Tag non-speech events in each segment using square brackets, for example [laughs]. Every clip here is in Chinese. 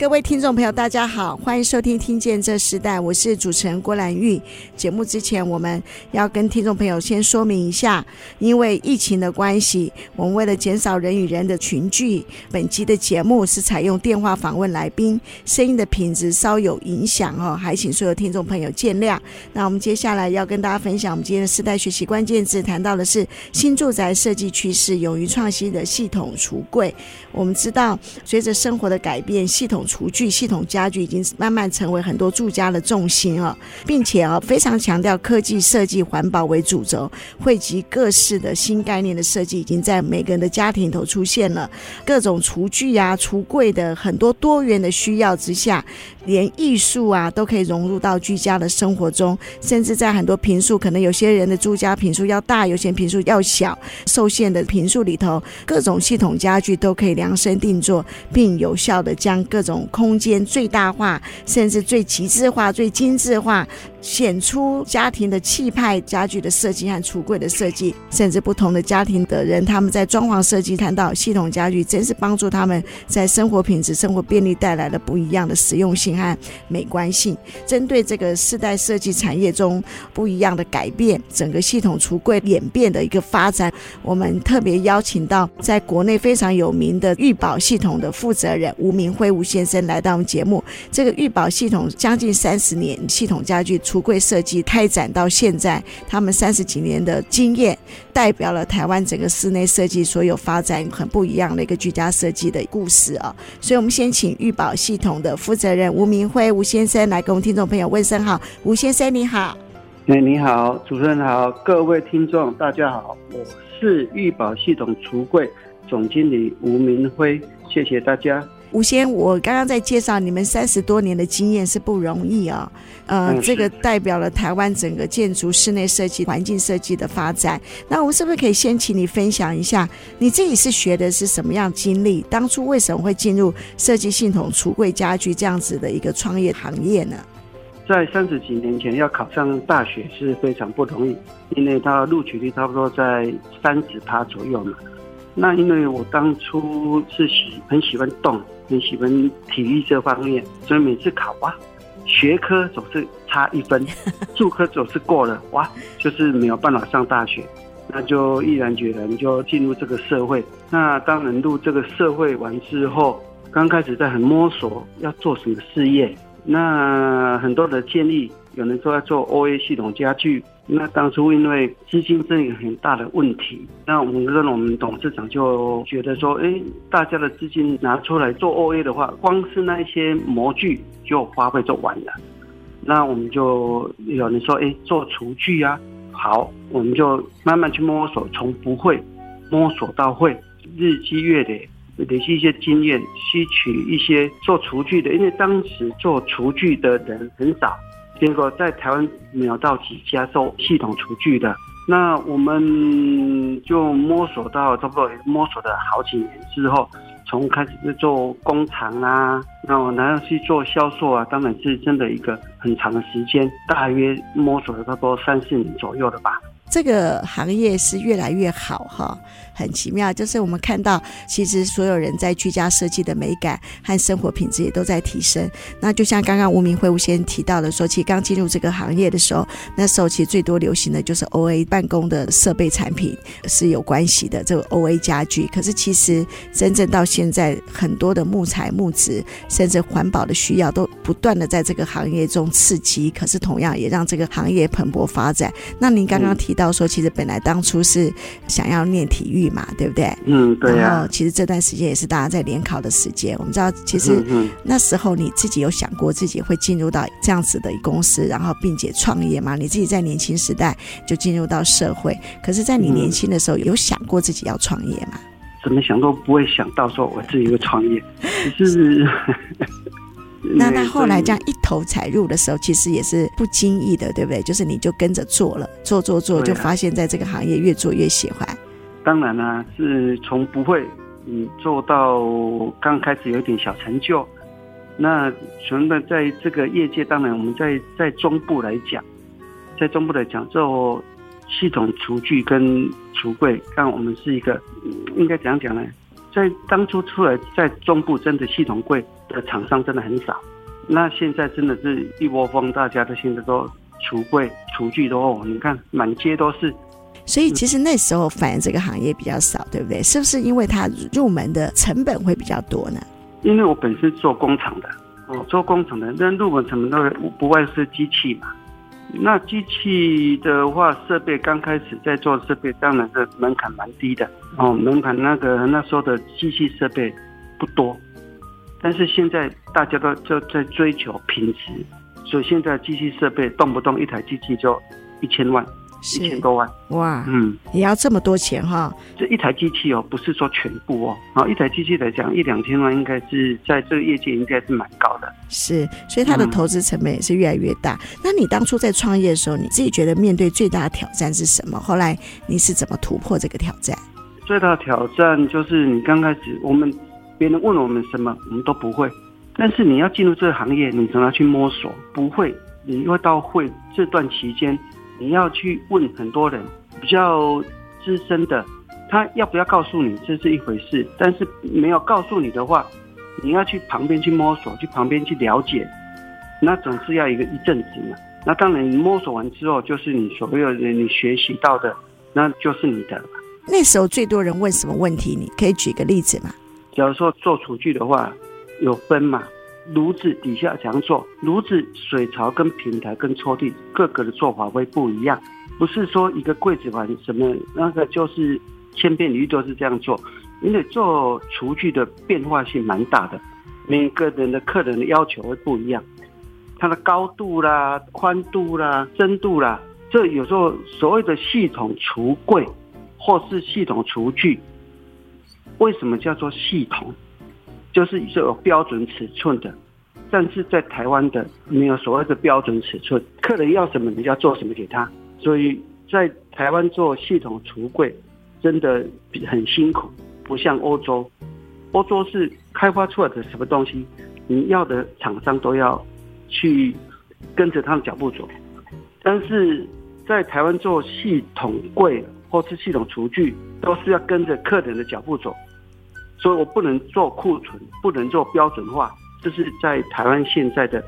各位听众朋友，大家好，欢迎收听《听见这时代》，我是主持人郭兰玉。节目之前，我们要跟听众朋友先说明一下，因为疫情的关系，我们为了减少人与人的群聚，本集的节目是采用电话访问来宾，声音的品质稍有影响哦，还请所有听众朋友见谅。那我们接下来要跟大家分享，我们今天的时代学习关键字谈到的是新住宅设计趋势，勇于创新的系统橱柜。我们知道，随着生活的改变，系统厨具、系统家具已经慢慢成为很多住家的重心了，并且啊，非常强调科技设计、环保为主轴，汇集各式的新概念的设计，已经在每个人的家庭头出现了。各种厨具呀、橱柜的很多多元的需要之下，连艺术啊都可以融入到居家的生活中，甚至在很多平数，可能有些人的住家平数要大，有些平数要小，受限的平数里头，各种系统家具都可以量身定做，并有效的将各种空间最大化，甚至最极致化、最精致化。显出家庭的气派，家具的设计和橱柜的设计，甚至不同的家庭的人，他们在装潢设计谈到系统家具，真是帮助他们在生活品质、生活便利带来了不一样的实用性和美观性。针对这个世代设计产业中不一样的改变，整个系统橱柜演变的一个发展，我们特别邀请到在国内非常有名的裕宝系统的负责人吴明辉吴先生来到我们节目。这个裕宝系统将近三十年系统家具。橱柜设计开展到现在，他们三十几年的经验，代表了台湾整个室内设计所有发展很不一样的一个居家设计的故事啊！所以，我们先请裕宝系统的负责人吴明辉吴先生来跟我们听众朋友问声好。吴先生你好，哎你好，主持人好，各位听众大家好，我是裕宝系统橱柜总经理吴明辉，谢谢大家。吴先，我刚刚在介绍你们三十多年的经验是不容易啊、哦，呃，这个代表了台湾整个建筑、室内设计、环境设计的发展。那我们是不是可以先请你分享一下，你自己是学的是什么样经历？当初为什么会进入设计系统橱柜家具这样子的一个创业行业呢？在三十几年前要考上大学是非常不容易，因为它录取率差不多在三十趴左右嘛。那因为我当初是喜很喜欢动。很喜欢体育这方面，所以每次考哇，学科总是差一分，[laughs] 术科总是过了哇，就是没有办法上大学，那就毅然决然就进入这个社会。那当然入这个社会完之后，刚开始在很摸索要做什么事业，那很多的建议，有人说要做 OA 系统家具。那当初因为资金是一个很大的问题，那我们跟我们董事长就觉得说，哎，大家的资金拿出来做 OA 的话，光是那一些模具就花费就完了。那我们就有人说，哎，做厨具啊，好，我们就慢慢去摸索，从不会摸索到会，日积月累，累积一些经验，吸取一些做厨具的，因为当时做厨具的人很少。结果在台湾没有到几家做系统厨具的，那我们就摸索到差不多摸索了好几年之后，从开始是做工厂啊，然后然后去做销售啊，当然是真的一个很长的时间，大约摸索了差不多三四年左右的吧。这个行业是越来越好哈，很奇妙。就是我们看到，其实所有人在居家设计的美感和生活品质也都在提升。那就像刚刚吴明辉吴先生提到的说，其实刚进入这个行业的时候，那时候其实最多流行的就是 OA 办公的设备产品是有关系的，这个 OA 家具。可是其实真正到现在，很多的木材、木质，甚至环保的需要，都不断的在这个行业中刺激。可是同样也让这个行业蓬勃发展。那您刚刚提到。到说，其实本来当初是想要念体育嘛，对不对？嗯，对啊。然后其实这段时间也是大家在联考的时间。我们知道，其实那时候你自己有想过自己会进入到这样子的公司，然后并且创业吗？你自己在年轻时代就进入到社会，可是，在你年轻的时候有想过自己要创业吗？怎么想都不会想到说我自己会创业，只是 [laughs] 那那后来这样一头踩入的时候，其实也是不经意的，对不对？就是你就跟着做了，做做做，就发现在这个行业越做越喜欢。当然啦、是从不会，嗯做到刚开始有点小成就。那纯的在这个业界，当然我们在在中部来讲，在中部来讲做系统厨具跟橱柜，看我们是一个应该怎样讲呢？在当初出来在中部，真的系统柜的厂商真的很少。那现在真的是一窝蜂，大家都现在都橱柜、厨具都哦，你看满街都是。所以其实那时候反映这个行业比较少，对不对？是不是因为它入门的成本会比较多呢？因为我本身做工厂的，哦，做工厂的，那入门成本都不外是机器嘛。那机器的话，设备刚开始在做设备，当然是门槛蛮低的哦。门槛那个那时候的机器设备不多，但是现在大家都就在追求品质，所以现在机器设备动不动一台机器就一千万。一千多万哇，嗯，也要这么多钱哈？这一台机器哦，不是说全部哦，好一台机器来讲，一两千万应该是在这个业界应该是蛮高的。是，所以它的投资成本也是越来越大。嗯、那你当初在创业的时候，你自己觉得面对最大的挑战是什么？后来你是怎么突破这个挑战？最大的挑战就是你刚开始，我们别人问我们什么，我们都不会。但是你要进入这个行业，你总要去摸索，不会，你又到会这段期间。你要去问很多人比较资深的，他要不要告诉你这是一回事，但是没有告诉你的话，你要去旁边去摸索，去旁边去了解，那总是要一个一阵子嘛。那当然，你摸索完之后，就是你所有的你学习到的，那就是你的。那时候最多人问什么问题？你可以举个例子吗？假如说做厨具的话，有分嘛？炉子底下怎样做？炉子水槽跟平台跟抽屉各个的做法会不一样，不是说一个柜子碗什么那个就是千篇一律都是这样做，因为做厨具的变化性蛮大的，每个人的客人的要求会不一样，它的高度啦、宽度啦、深度啦，这有时候所谓的系统橱柜或是系统厨具，为什么叫做系统？就是是有标准尺寸的，但是在台湾的没有所谓的标准尺寸，客人要什么你就要做什么给他，所以在台湾做系统橱柜真的很辛苦，不像欧洲，欧洲是开发出来的什么东西，你要的厂商都要去跟着他的脚步走，但是在台湾做系统柜或是系统厨具，都是要跟着客人的脚步走。所以我不能做库存，不能做标准化，这是在台湾现在的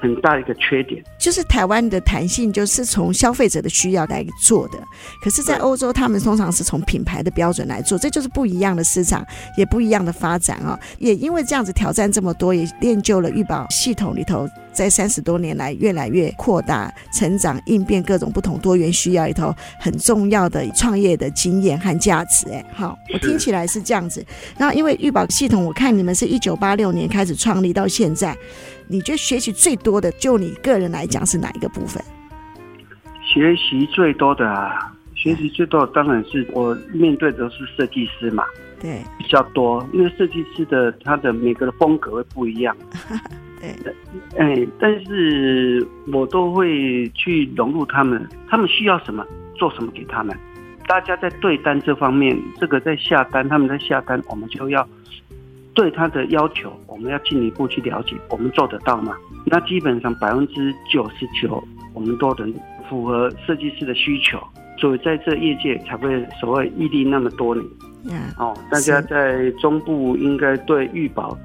很大一个缺点。就是台湾的弹性，就是从消费者的需要来做的。可是，在欧洲，他们通常是从品牌的标准来做，这就是不一样的市场，也不一样的发展啊。也因为这样子挑战这么多，也练就了玉宝系统里头。在三十多年来，越来越扩大、成长、应变各种不同多元需要里头，很重要的创业的经验和价值。哎，好，我听起来是这样子。然后，因为玉宝系统，我看你们是一九八六年开始创立到现在，你觉得学习最多的，就你个人来讲是哪一个部分？学习最多的啊，学习最多的当然是我面对的是设计师嘛，对，比较多，因为设计师的他的每个的风格会不一样。[laughs] 对，哎，但是我都会去融入他们，他们需要什么，做什么给他们。大家在对单这方面，这个在下单，他们在下单，我们就要对他的要求，我们要进一步去了解，我们做得到吗？那基本上百分之九十九，我们都能符合设计师的需求，所以在这业界才会所谓屹立那么多年。嗯，哦，大家在中部应该对玉宝。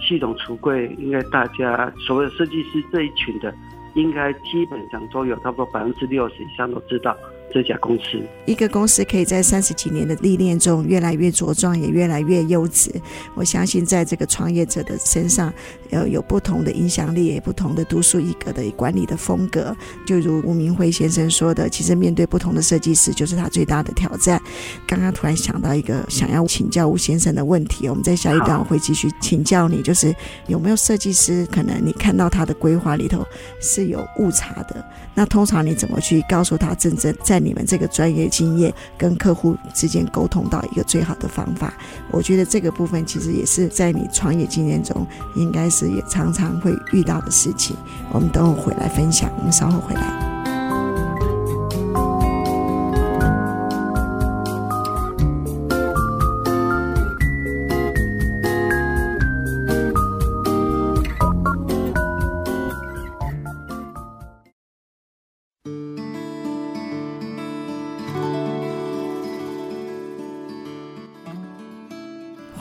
系统橱柜应该大家所谓设计师这一群的，应该基本上都有差不多百分之六十以上都知道。这家公司，一个公司可以在三十几年的历练中越来越茁壮，也越来越优质。我相信，在这个创业者的身上，呃，有不同的影响力，也不同的独树一格的管理的风格。就如吴明辉先生说的，其实面对不同的设计师，就是他最大的挑战。刚刚突然想到一个想要请教吴先生的问题，我们在下一段会继续请教你，就是有没有设计师可能你看到他的规划里头是有误差的？那通常你怎么去告诉他真正在你们这个专业经验跟客户之间沟通到一个最好的方法。我觉得这个部分其实也是在你创业经验中，应该也常常会遇到的事情。我们等会回来分享，我们稍后回来。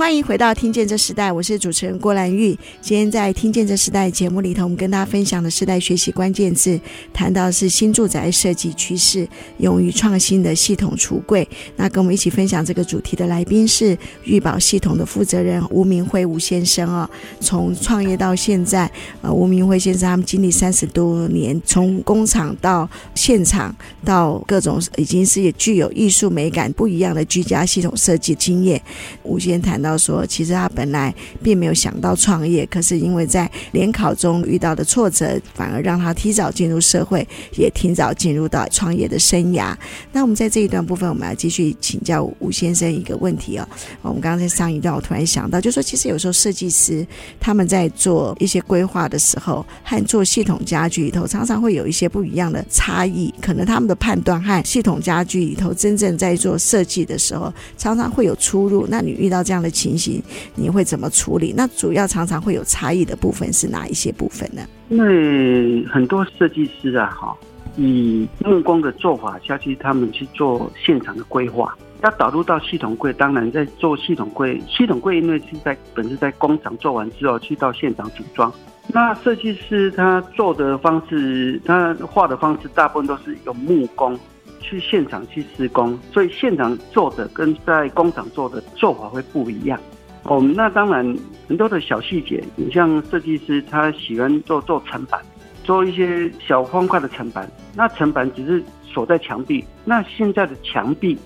欢迎回到《听见这时代》，我是主持人郭兰玉。今天在《听见这时代》节目里头，我们跟大家分享的时代学习关键字，谈到是新住宅设计趋势，勇于创新的系统橱柜。那跟我们一起分享这个主题的来宾是玉宝系统的负责人吴明辉吴先生哦。从创业到现在，呃，吴明辉先生他们经历三十多年，从工厂到现场，到各种已经是具有艺术美感不一样的居家系统设计经验。吴先谈到。说，其实他本来并没有想到创业，可是因为在联考中遇到的挫折，反而让他提早进入社会，也提早进入到创业的生涯。那我们在这一段部分，我们要继续请教吴先生一个问题哦。我们刚刚在上一段，我突然想到，就说其实有时候设计师他们在做一些规划的时候，和做系统家具里头，常常会有一些不一样的差异。可能他们的判断和系统家具里头真正在做设计的时候，常常会有出入。那你遇到这样的情情形你会怎么处理？那主要常常会有差异的部分是哪一些部分呢？因为很多设计师啊，哈，以木工的做法下去，他们去做现场的规划，要导入到系统柜。当然，在做系统柜，系统柜因为是在本身在工厂做完之后，去到现场组装。那设计师他做的方式，他画的方式，大部分都是用木工。去现场去施工，所以现场做的跟在工厂做的做法会不一样。哦，那当然很多的小细节，你像设计师他喜欢做做层板，做一些小方块的层板。那层板只是锁在墙壁，那现在的墙壁，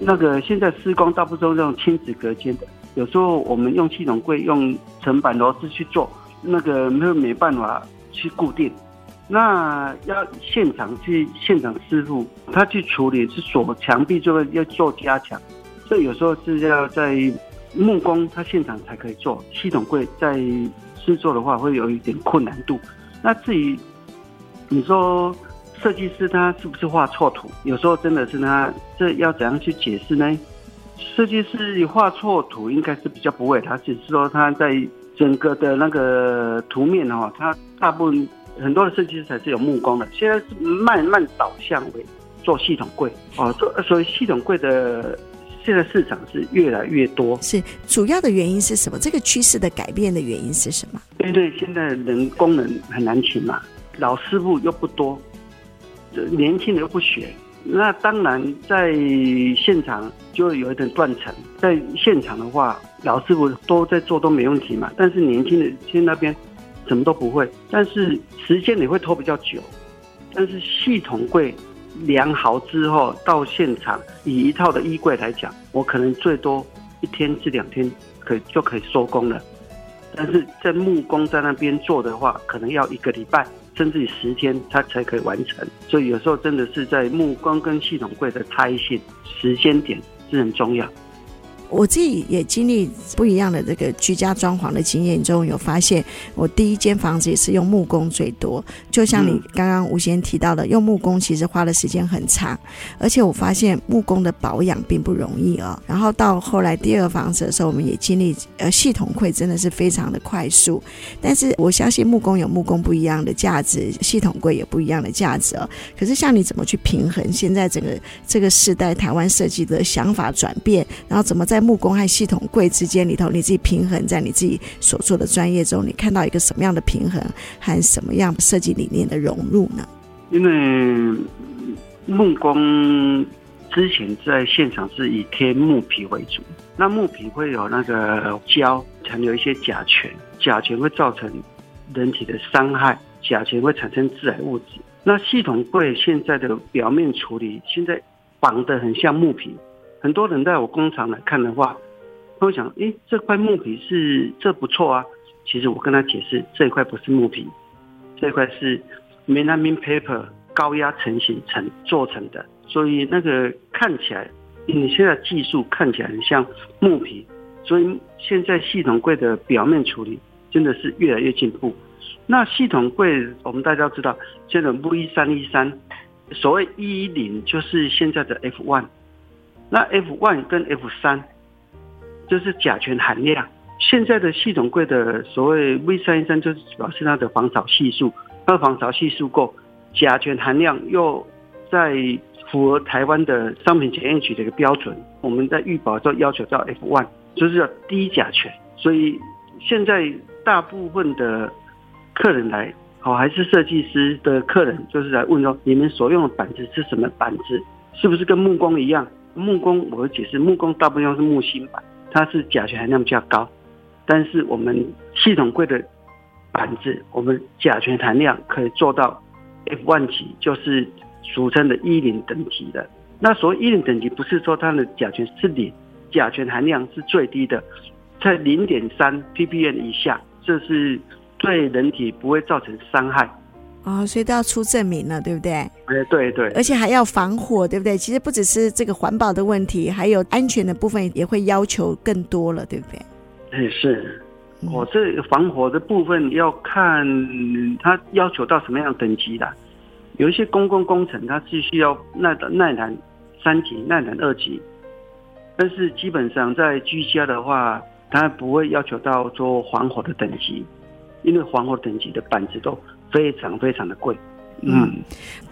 那个现在施工大部分都是用亲子隔间的，有时候我们用系统柜用层板螺丝去做，那个没有没办法去固定。那要现场去现场师傅他去处理，是锁墙壁这个要做加强，所以有时候是要在木工他现场才可以做，系统柜在试做的话会有一点困难度。那至于你说设计师他是不是画错图？有时候真的是他这要怎样去解释呢？设计师画错图应该是比较不会，他只是说他在整个的那个图面哦，他大部分。很多的设计师才是有木工的，现在是慢慢导向为做系统柜哦，做所以系统柜的现在市场是越来越多。是主要的原因是什么？这个趋势的改变的原因是什么？因为现在人工人很难请嘛，老师傅又不多，年轻人又不学，那当然在现场就有一点断层。在现场的话，老师傅都在做都没问题嘛，但是年轻人去那边。什么都不会，但是时间你会拖比较久。但是系统柜量好之后到现场，以一套的衣柜来讲，我可能最多一天至两天可以就可以收工了。但是在木工在那边做的话，可能要一个礼拜甚至于十天，它才可以完成。所以有时候真的是在木工跟系统柜的差异性，时间点是很重要。我自己也经历不一样的这个居家装潢的经验中，有发现我第一间房子也是用木工最多。就像你刚刚吴先提到的，用木工其实花的时间很长，而且我发现木工的保养并不容易哦。然后到后来第二个房子的时候，我们也经历呃系统柜真的是非常的快速。但是我相信木工有木工不一样的价值，系统柜也不一样的价值哦。可是像你怎么去平衡现在整个这个时代台湾设计的想法转变，然后怎么在在木工和系统柜之间里头，你自己平衡在你自己所做的专业中，你看到一个什么样的平衡和什么样设计理念的融入呢？因为木工之前在现场是以贴木皮为主，那木皮会有那个胶，残留一些甲醛，甲醛会造成人体的伤害，甲醛会产生致癌物质。那系统柜现在的表面处理，现在绑得很像木皮。很多人在我工厂来看的话，他会想：诶，这块木皮是这不错啊。其实我跟他解释，这一块不是木皮，这块是 m e l a m i n paper 高压成型成做成的，所以那个看起来，你现在技术看起来很像木皮，所以现在系统柜的表面处理真的是越来越进步。那系统柜我们大家知道，现在 V 三一三，所谓一一零就是现在的 F one，那 F one 跟 F 三就是甲醛含量。现在的系统柜的所谓 V 三一三，就是主要是它的防潮系数，它的防潮系数够，甲醛含量又在符合台湾的商品检验局的一个标准。我们在预保就要求到 F one，就是要低甲醛。所以现在大部分的客人来，好还是设计师的客人，就是来问说，你们所用的板子是什么板子？是不是跟木工一样？木工我会解释，木工大部分用是木芯板，它是甲醛含量比较高。但是我们系统柜的板子，我们甲醛含量可以做到 F1 级，就是俗称的一零等级的。那所谓一零等级，不是说它的甲醛是零，甲醛含量是最低的，在零点三 ppm 以下，这是对人体不会造成伤害。哦，所以都要出证明了，对不对？哎，对对，而且还要防火，对不对？其实不只是这个环保的问题，还有安全的部分也会要求更多了，对不对？哎是，我这防火的部分要看它要求到什么样等级的。有一些公共工程，它是需要耐耐燃三级、耐燃二级，但是基本上在居家的话，它不会要求到做防火的等级，因为防火等级的板子都非常非常的贵。嗯，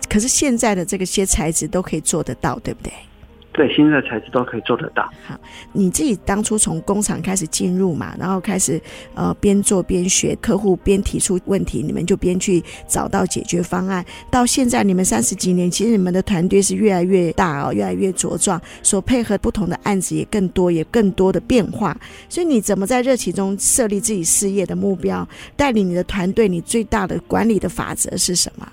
可是现在的这个些材质都可以做得到，对不对？对，新的材质都可以做得到。好，你自己当初从工厂开始进入嘛，然后开始呃边做边学，客户边提出问题，你们就边去找到解决方案。到现在你们三十几年，其实你们的团队是越来越大哦，越来越茁壮，所配合不同的案子也更多，也更多的变化。所以你怎么在热情中设立自己事业的目标，带领你的团队？你最大的管理的法则是什么？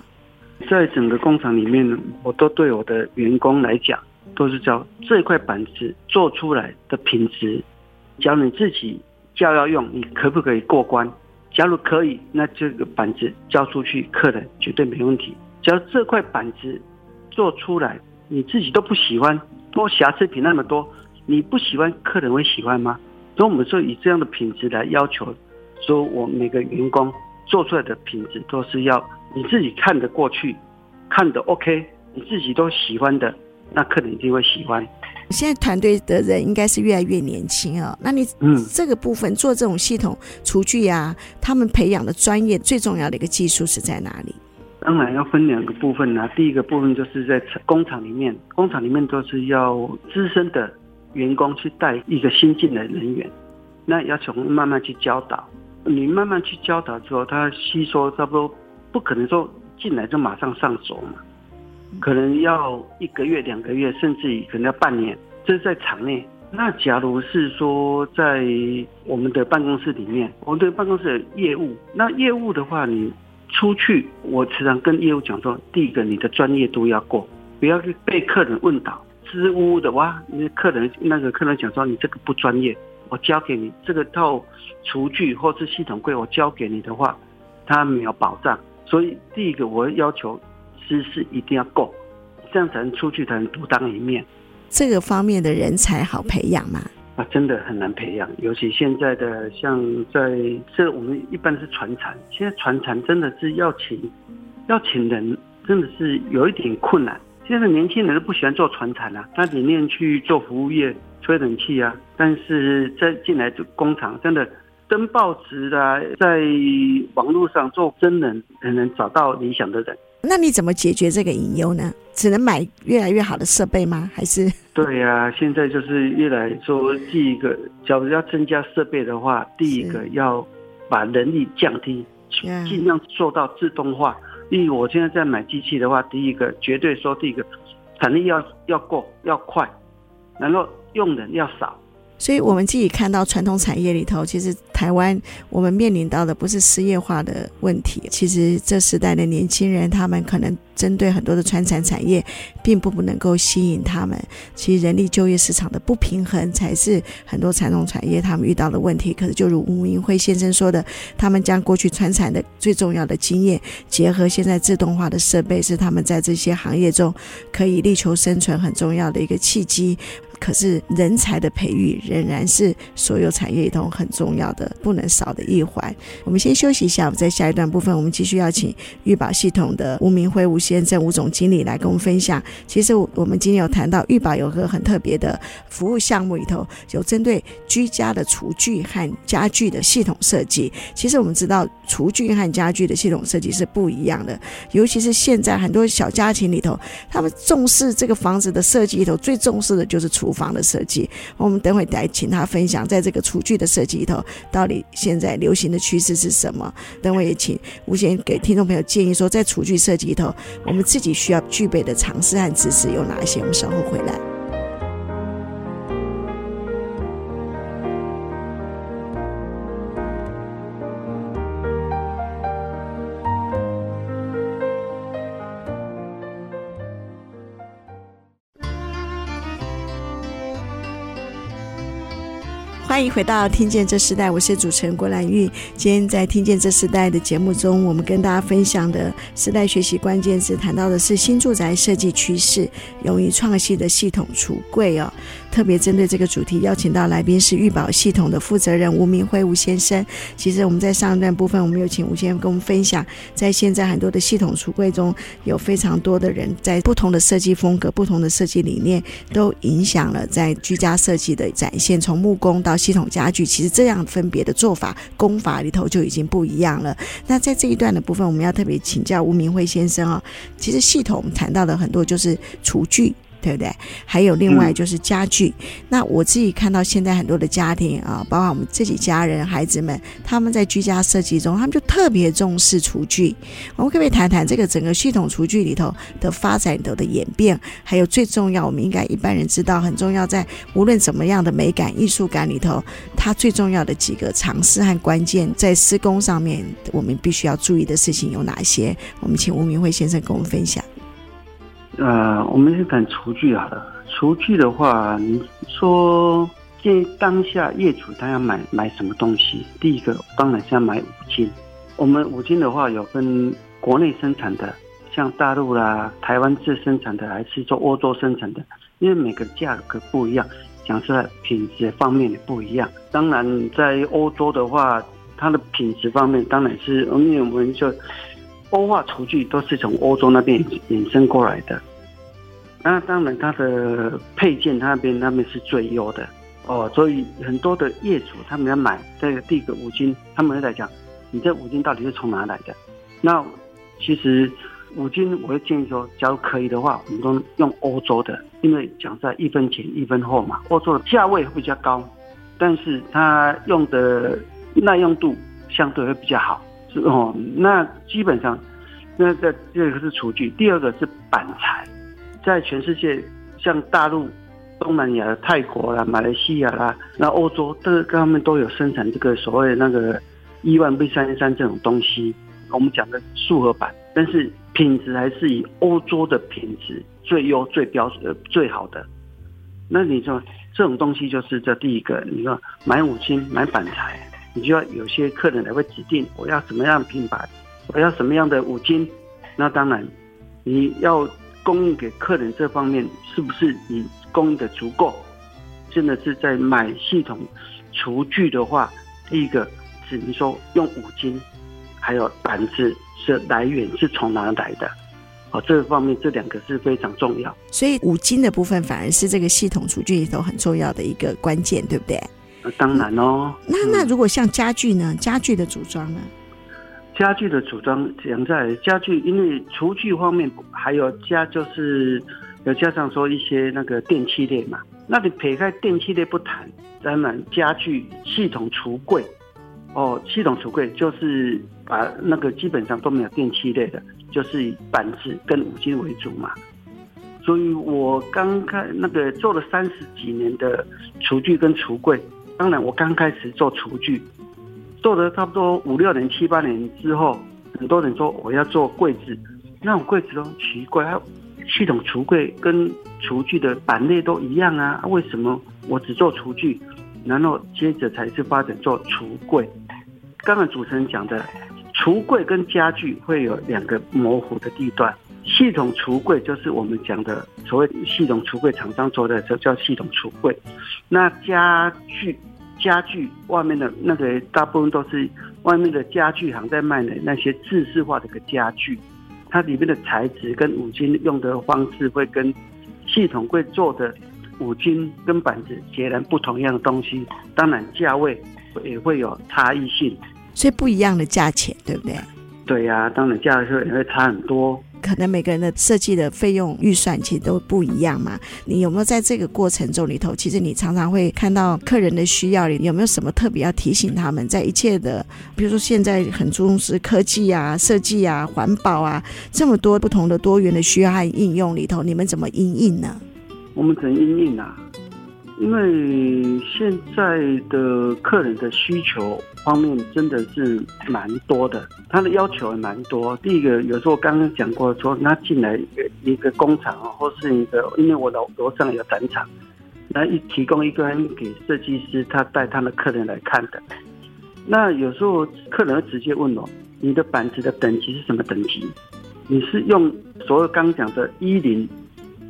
在整个工厂里面，我都对我的员工来讲。都是叫这块板子做出来的品质，假如你自己交要用，你可不可以过关？假如可以，那这个板子交出去，客人绝对没问题。假如这块板子做出来你自己都不喜欢，多瑕疵品那么多，你不喜欢，客人会喜欢吗？所以我们说以这样的品质来要求，说我每个员工做出来的品质都是要你自己看得过去，看得 OK，你自己都喜欢的。那客人一定会喜欢。现在团队的人应该是越来越年轻啊、哦。那你嗯，这个部分做这种系统厨具啊，他们培养的专业最重要的一个技术是在哪里？当然要分两个部分啊。第一个部分就是在工厂里面，工厂里面都是要资深的员工去带一个新进的人员，那要从慢慢去教导。你慢慢去教导之后，他吸收差不多，不可能说进来就马上上手嘛。可能要一个月、两个月，甚至可能要半年，这是在场内。那假如是说在我们的办公室里面，我们的办公室的业务，那业务的话，你出去，我时常跟业务讲说，第一个你的专业度要过，不要被客人问倒，支支吾吾的哇，那客人那个客人讲说你这个不专业，我交给你这个套厨具或是系统柜，我交给你的话，他没有保障。所以第一个我要求。知识一定要够，这样才能出去，才能独当一面。这个方面的人才好培养吗？啊，真的很难培养，尤其现在的像在这，我们一般是传产，现在传产真的是要请，要请人真的是有一点困难。现在年轻人都不喜欢做传产啊，他宁愿去做服务业，吹冷气啊。但是在进来就工厂，真的登报纸啊，在网络上做真人，很能找到理想的人。那你怎么解决这个隐忧呢？只能买越来越好的设备吗？还是？对呀、啊，现在就是越来说，第一个，假如要增加设备的话，第一个要把人力降低，尽量做到自动化。因为，我现在在买机器的话，第一个绝对说，第一个产力要要够要快，然后用人要少。所以，我们自己看到传统产业里头，其实台湾我们面临到的不是失业化的问题。其实这时代的年轻人，他们可能针对很多的传产产业，并不不能够吸引他们。其实人力就业市场的不平衡，才是很多传统产业他们遇到的问题。可是，就如吴明辉先生说的，他们将过去传产的最重要的经验，结合现在自动化的设备，是他们在这些行业中可以力求生存很重要的一个契机。可是人才的培育仍然是所有产业里头很重要的、不能少的一环。我们先休息一下，我们在下一段部分，我们继续邀请钰宝系统的吴明辉吴先生吴总经理来跟我们分享。其实我们今天有谈到玉宝有个很特别的服务项目里头，有针对居家的厨具和家具的系统设计。其实我们知道，厨具和家具的系统设计是不一样的，尤其是现在很多小家庭里头，他们重视这个房子的设计里头，最重视的就是厨。厨房的设计，我们等会来请他分享，在这个厨具的设计里头，到底现在流行的趋势是什么？等会也请吴先给听众朋友建议说，在厨具设计里头，我们自己需要具备的常识和知识有哪些？我们稍后回来。欢迎回到《听见这时代》，我是主持人郭兰玉。今天在《听见这时代》的节目中，我们跟大家分享的时代学习关键字，谈到的是新住宅设计趋势，勇于创新的系统橱柜哦。特别针对这个主题，邀请到来宾是御宝系统的负责人吴明辉吴先生。其实我们在上一段部分，我们有请吴先生跟我们分享，在现在很多的系统橱柜中，有非常多的人在不同的设计风格、不同的设计理念，都影响了在居家设计的展现。从木工到系统家具，其实这样分别的做法、工法里头就已经不一样了。那在这一段的部分，我们要特别请教吴明辉先生啊、哦，其实系统谈到的很多就是厨具。对不对？还有另外就是家具。嗯、那我自己看到现在很多的家庭啊，包括我们自己家人、孩子们，他们在居家设计中，他们就特别重视厨具。我们可不可以谈谈这个整个系统厨具里头的发展里头的演变？还有最重要，我们应该一般人知道很重要，在无论怎么样的美感、艺术感里头，它最重要的几个尝试和关键，在施工上面我们必须要注意的事情有哪些？我们请吴明辉先生跟我们分享。呃，我们是谈厨具好了。厨具的话，你说建议当下业主他要买买什么东西？第一个当然是要买五金。我们五金的话有分国内生产的，像大陆啦、台湾自生产的，还是说欧洲生产的？因为每个价格不一样，讲出来品质方面也不一样。当然，在欧洲的话，它的品质方面当然是，因为我们就。欧化厨具都是从欧洲那边引申过来的，那当然它的配件，它那边那边是最优的哦，所以很多的业主他们要买这个第一个五金，他们会在讲，你这五金到底是从哪来的？那其实五金，我会建议说，假如可以的话，我们都用欧洲的，因为讲在一分钱一分货嘛，欧洲的价位会比较高，但是它用的耐用度相对会比较好。哦，那基本上，那这这个是厨具，第二个是板材，在全世界，像大陆、东南亚、泰国啦、马来西亚啦，那欧洲都跟他们都有生产这个所谓那个一万 V 三三这种东西。我们讲的复合板，但是品质还是以欧洲的品质最优、最标准、最好的。那你说这种东西就是这第一个，你说买五金、买板材。你就要有些客人来会指定我要什么样的品牌，我要什么样的五金，那当然你要供应给客人这方面是不是你供应的足够？真的是在买系统厨具的话，第一个只能说用五金，还有板子是来源是从哪来的？哦，这方面这两个是非常重要。所以五金的部分反而是这个系统厨具里头很重要的一个关键，对不对？当然哦，那那如果像家具呢？家具的组装呢？家具的组装讲在家具，因为厨具方面还有加就是，有加上说一些那个电器类嘛。那你撇开电器类不谈，当然家具系统橱柜哦，系统橱柜就是把那个基本上都没有电器类的，就是以板子跟五金为主嘛。所以我刚开那个做了三十几年的厨具跟橱柜。当然，我刚开始做厨具，做了差不多五六年、七八年之后，很多人说我要做柜子，那种柜子都奇怪，系统橱柜跟厨具的板类都一样啊，为什么我只做厨具，然后接着才是发展做橱柜？刚刚主持人讲的，橱柜跟家具会有两个模糊的地段。系统橱柜就是我们讲的所谓系统橱柜厂商做的，就叫系统橱柜。那家具家具外面的那个大部分都是外面的家具行在卖的那些制式化的个家具，它里面的材质跟五金用的方式会跟系统柜做的五金跟板子截然不同样的东西，当然价位也会有差异性，所以不一样的价钱，对不对？对呀、啊，当然价格也会差很多。可能每个人的设计的费用预算其实都不一样嘛。你有没有在这个过程中里头，其实你常常会看到客人的需要，有没有什么特别要提醒他们，在一切的，比如说现在很重视科技啊、设计啊、环保啊，这么多不同的多元的需要和应用里头，你们怎么应应呢？我们怎么应应啊？因为现在的客人的需求方面真的是蛮多的，他的要求也蛮多。第一个，有时候刚刚讲过说，他进来一个一个工厂啊，或是一个，因为我楼楼上有展场，那一提供一个人给设计师，他带他的客人来看的。那有时候客人直接问我，你的板子的等级是什么等级？你是用所谓刚刚讲的一零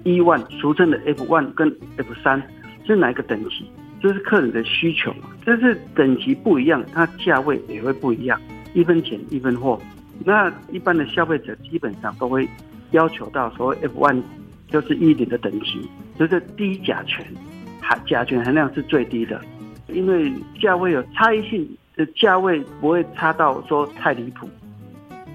一万，俗称的 F one 跟 F 三。是哪一个等级？这是客人的需求嘛？就是等级不一样，它价位也会不一样，一分钱一分货。那一般的消费者基本上都会要求到所谓 F one，就是一零的等级，就是低甲醛，含甲醛含量是最低的。因为价位有差异性，的价位不会差到说太离谱，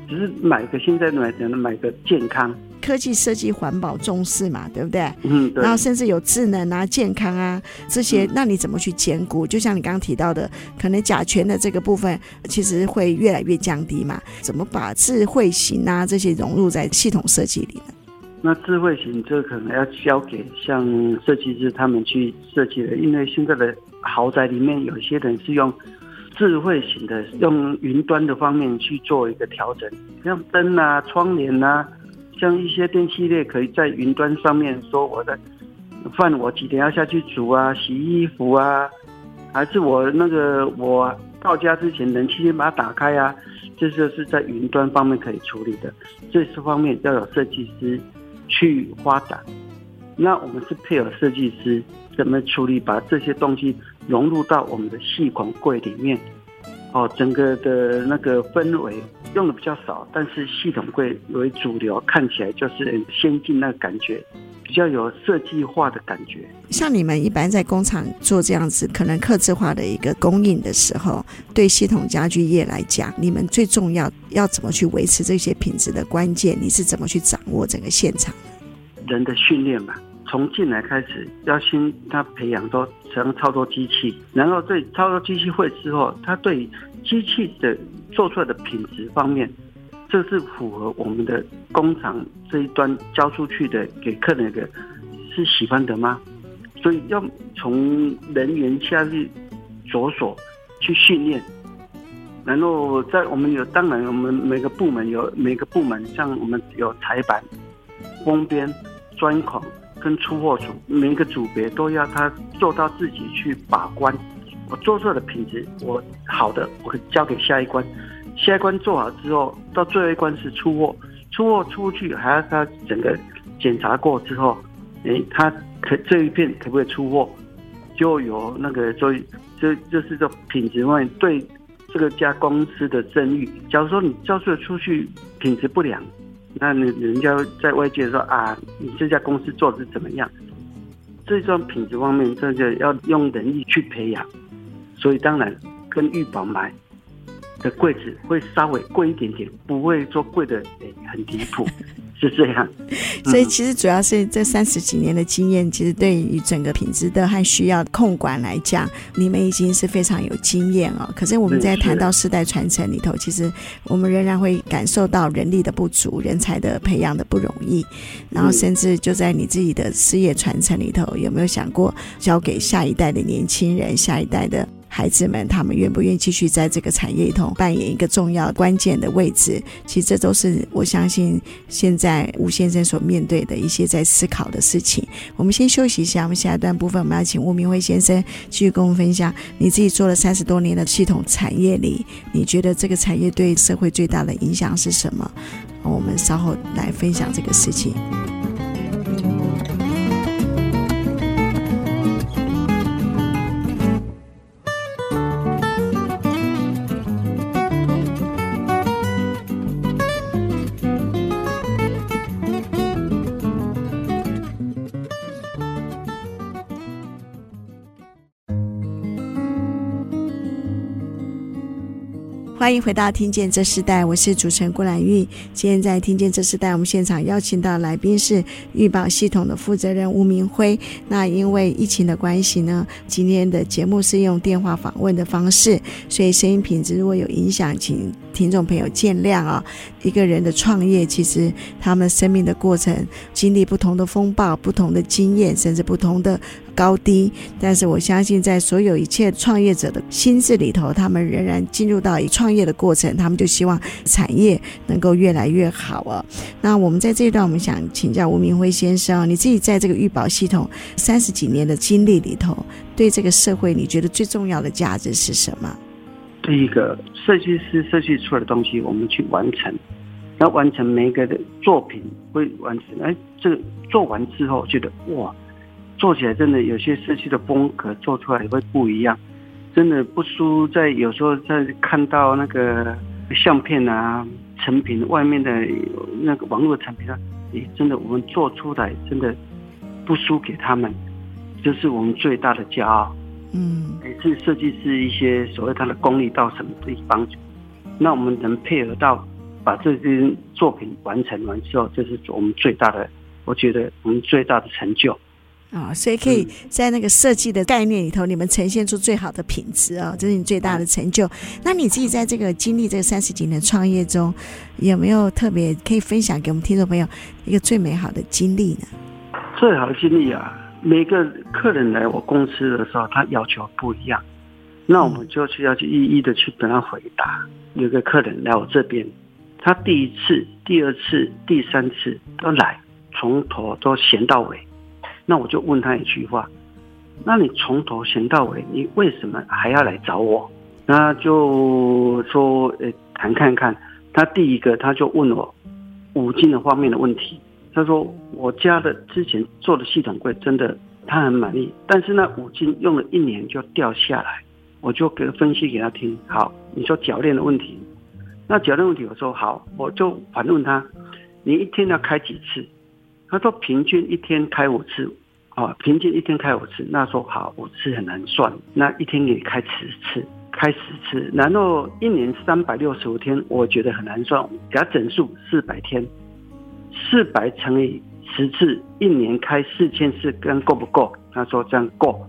只是买个现在买能买个健康。科技设计环保重视嘛，对不对？嗯，对。然后甚至有智能啊、健康啊这些，那你怎么去兼顾？就像你刚刚提到的，可能甲醛的这个部分其实会越来越降低嘛。怎么把智慧型啊这些融入在系统设计里呢？那智慧型这可能要交给像设计师他们去设计的，因为现在的豪宅里面有些人是用智慧型的，用云端的方面去做一个调整，像灯啊、窗帘啊。像一些电器类，可以在云端上面说我的饭我几点要下去煮啊，洗衣服啊，还是我那个我到家之前冷气先把它打开啊，这就是在云端方面可以处理的。这些方面要有设计师去发展。那我们是配合设计师怎么处理，把这些东西融入到我们的系统柜里面。哦，整个的那个氛围用的比较少，但是系统柜为主流，看起来就是很先进，那个感觉比较有设计化的感觉。像你们一般在工厂做这样子可能客制化的一个供应的时候，对系统家具业来讲，你们最重要要怎么去维持这些品质的关键，你是怎么去掌握整个现场？人的训练吧。从进来开始，要先他培养都怎样操作机器，然后对操作机器会之后，他对机器的做出来的品质方面，这是符合我们的工厂这一端交出去的给客人的，是喜欢的吗？所以要从人员下去着手去训练，然后在我们有当然我们每个部门有每个部门，像我们有裁板、封边、钻孔。跟出货组每一个组别都要他做到自己去把关，我做出来的品质，我好的我可以交给下一关，下一关做好之后，到最后一关是出货，出货出去还要他整个检查过之后，诶，他可这一片可不可以出货，就有那个所以这这是这品质方面对这个家公司的声誉。假如说你交出出去品质不良。那你人家在外界说啊，你这家公司做的是怎么样？这种品质方面，这个要用人力去培养。所以当然跟玉宝买的柜子会稍微贵一点点，不会说贵的很离谱。是这样，[laughs] 所以其实主要是这三十几年的经验，其实对于整个品质的和需要控管来讲，你们已经是非常有经验哦。可是我们在谈到世代传承里头，其实我们仍然会感受到人力的不足、人才的培养的不容易。然后甚至就在你自己的事业传承里头，有没有想过交给下一代的年轻人、下一代的孩子们他们愿不愿意继续在这个产业里头扮演一个重要关键的位置。其实这都是我相信现在吴先生所面对的一些在思考的事情。我们先休息一下，我们下一段部分我们要请吴明辉先生继续跟我们分享。你自己做了三十多年的系统产业里，你觉得这个产业对社会最大的影响是什么？我们稍后来分享这个事情。欢迎回到《听见这时代》，我是主持人郭兰玉。今天在《听见这时代》，我们现场邀请到来宾是预报系统的负责人吴明辉。那因为疫情的关系呢，今天的节目是用电话访问的方式，所以声音品质如果有影响，请听众朋友见谅啊。一个人的创业，其实他们生命的过程经历不同的风暴、不同的经验，甚至不同的高低。但是我相信，在所有一切创业者的心智里头，他们仍然进入到以创业的过程，他们就希望产业能够越来越好啊。那我们在这一段，我们想请教吴明辉先生，你自己在这个玉宝系统三十几年的经历里头，对这个社会，你觉得最重要的价值是什么？第一个设计师设计出来的东西，我们去完成，要完成每一个的作品会完成。哎，这个做完之后，觉得哇，做起来真的有些设计的风格做出来也会不一样，真的不输在有时候在看到那个相片啊、成品外面的那个网络产品啊，诶，真的我们做出来真的不输给他们，这是我们最大的骄傲。嗯，每次设计师一些所谓他的功力到什么地方，那我们能配合到把这些作品完成完之后，这是我们最大的，我觉得我们最大的成就。啊、哦，所以可以在那个设计的概念里头，你们呈现出最好的品质啊、哦，这是你最大的成就。那你自己在这个经历这三十几年创业中，有没有特别可以分享给我们听众朋友一个最美好的经历呢？最好的经历啊！每个客人来我公司的时候，他要求不一样，那我们就需要去一一的去跟他回答。有个客人来我这边，他第一次、第二次、第三次都来，从头都闲到尾。那我就问他一句话：那你从头闲到尾，你为什么还要来找我？那就说，呃，谈看看。他第一个他就问我五金的方面的问题。他说：“我家的之前做的系统柜真的他很满意，但是那五金用了一年就掉下来。”我就给分析给他听。好，你说铰链的问题，那铰链问题我说好，我就反问他：“你一天要开几次？”他说：“平均一天开五次。”啊，平均一天开五次。那说好，五次很难算，那一天给你开十次，开十次，然后一年三百六十五天，我觉得很难算，给他整数四百天。四百乘以十次，一年开四千次，跟够不够？他说这样够。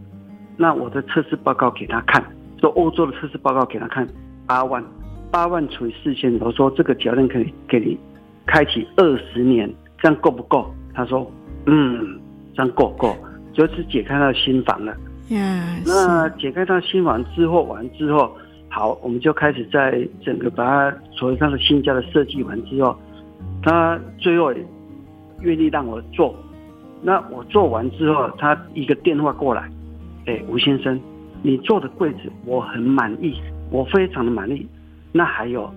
那我的测试报告给他看，说欧洲的测试报告给他看，八万，八万除以四千，我说这个鉸链可以给你开启二十年，这样够不够？他说，嗯，这样够够，就是解开他的心房了。嗯，那解开他心房之后，完之后，好，我们就开始在整个把他所谓他的新家的设计完之后。他最后也愿意让我做，那我做完之后，他一个电话过来，哎，吴先生，你做的柜子我很满意，我非常的满意。那还有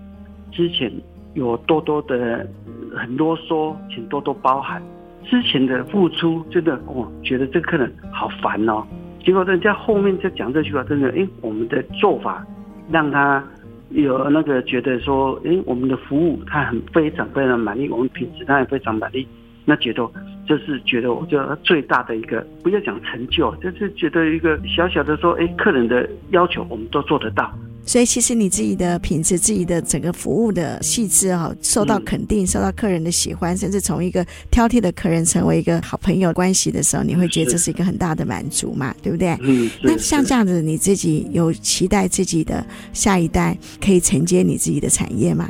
之前有多多的很啰嗦，请多多包涵。之前的付出真的，我觉得这个客人好烦哦。结果人家后面就讲这句话，真的，哎，我们的做法让他。有那个觉得说，哎，我们的服务他很非常非常满意，我们品质他也非常满意，那觉得就是觉得我觉得最大的一个，不要讲成就，就是觉得一个小小的说，哎，客人的要求我们都做得到。所以其实你自己的品质、自己的整个服务的细致哈，受到肯定，受到客人的喜欢，甚至从一个挑剔的客人成为一个好朋友关系的时候，你会觉得这是一个很大的满足嘛，对不对？嗯。那像这样子，你自己有期待自己的下一代可以承接你自己的产业吗？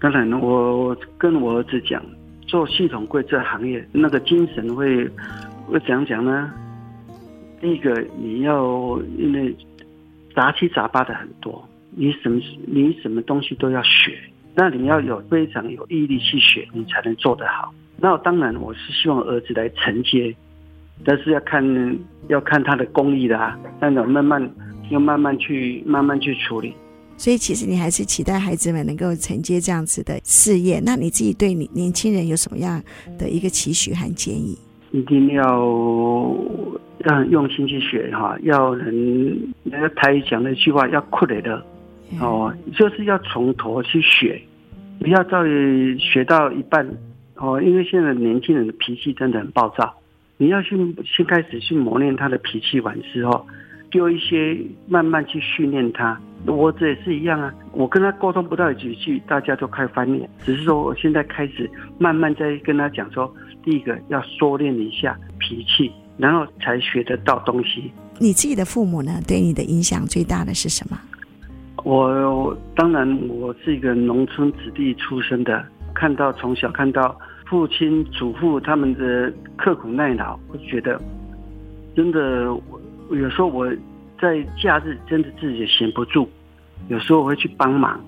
当然，我跟我儿子讲，做系统柜这行业，那个精神会会怎样讲呢？第一个，你要因为。杂七杂八的很多，你什么你什么东西都要学，那你要有非常有毅力去学，你才能做得好。那当然，我是希望儿子来承接，但是要看要看他的功力的啊，那种慢慢要慢慢去慢慢去处理。所以，其实你还是期待孩子们能够承接这样子的事业。那你自己对你年轻人有什么样的一个期许和建议？一定要要用心去学哈，要能那个台语讲那句话要苦累的哦，就是要从头去学，不要到学到一半。哦，因为现在年轻人的脾气真的很暴躁，你要去先开始去磨练他的脾气完之后，丢一些慢慢去训练他。我这也是一样啊，我跟他沟通不到几句，大家都开翻脸。只是说我现在开始慢慢在跟他讲说，第一个要收敛一下脾气，然后才学得到东西。你自己的父母呢，对你的影响最大的是什么？我当然我是一个农村子弟出身的，看到从小看到父亲祖父他们的刻苦耐劳，我觉得真的，有时候我。在假日真的自己也闲不住，有时候我会去帮忙。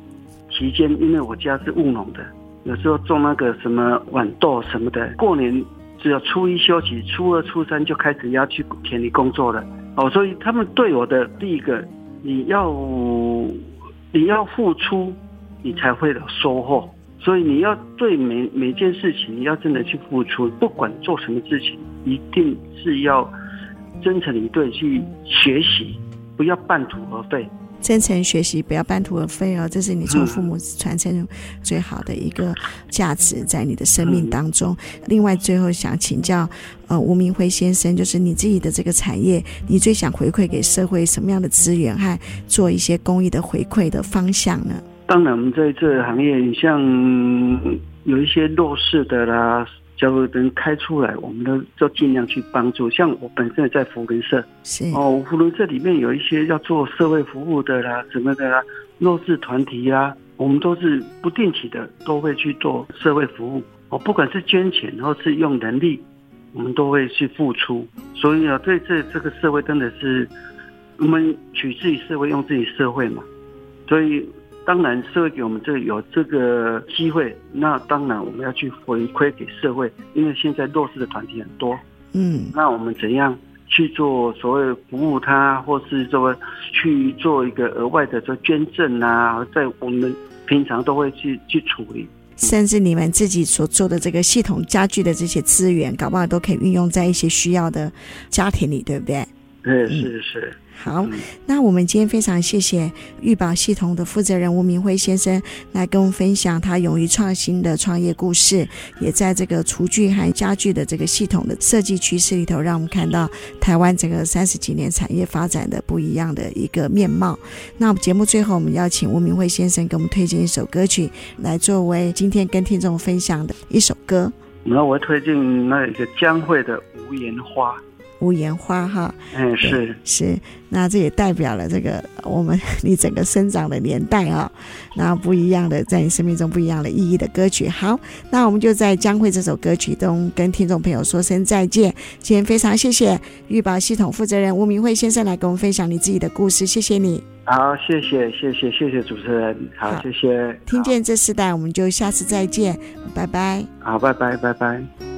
期间因为我家是务农的，有时候种那个什么豌豆什么的。过年只有初一休息，初二、初三就开始要去田里工作了。哦，所以他们对我的第一个，你要你要付出，你才会有收获。所以你要对每每件事情，你要真的去付出，不管做什么事情，一定是要。真诚以对去学习，不要半途而废。真诚学习，不要半途而废哦，这是你从父母传承最好的一个价值，在你的生命当中。另外，最后想请教，呃，吴明辉先生，就是你自己的这个产业，你最想回馈给社会什么样的资源，和做一些公益的回馈的方向呢？当然，我们在这个行业，像有一些弱势的啦。假如能开出来，我们都都尽量去帮助。像我本身也在扶轮社，是哦，扶轮社里面有一些要做社会服务的啦，什么的啦，弱势团体啦，我们都是不定期的都会去做社会服务。哦，不管是捐钱或是用人力，我们都会去付出。所以啊，对这这个社会真的是，我们取自于社会，用自己社会嘛，所以。当然，社会给我们这个有这个机会，那当然我们要去回馈给社会，因为现在弱势的团体很多，嗯，那我们怎样去做所谓服务他，或是说去做一个额外的做捐赠啊，在我们平常都会去去处理，甚至你们自己所做的这个系统家具的这些资源，搞不好都可以运用在一些需要的家庭里，对不对？对，是是。好，那我们今天非常谢谢玉宝系统的负责人吴明辉先生来跟我们分享他勇于创新的创业故事，也在这个厨具和家具的这个系统的设计趋势里头，让我们看到台湾整个三十几年产业发展的不一样的一个面貌。那我们节目最后，我们要请吴明辉先生给我们推荐一首歌曲，来作为今天跟听众分享的一首歌。那我推荐那一个江蕙的《无言花》。无言花哈，嗯，是是，那这也代表了这个我们你整个生长的年代啊，那不一样的在你生命中不一样的意义的歌曲。好，那我们就在江蕙这首歌曲中跟听众朋友说声再见。今天非常谢谢预报系统负责人吴明辉先生来跟我们分享你自己的故事，谢谢你。好，谢谢谢谢谢谢主持人，好，谢谢。听见这世代，我们就下次再见，拜拜。好，拜拜拜拜。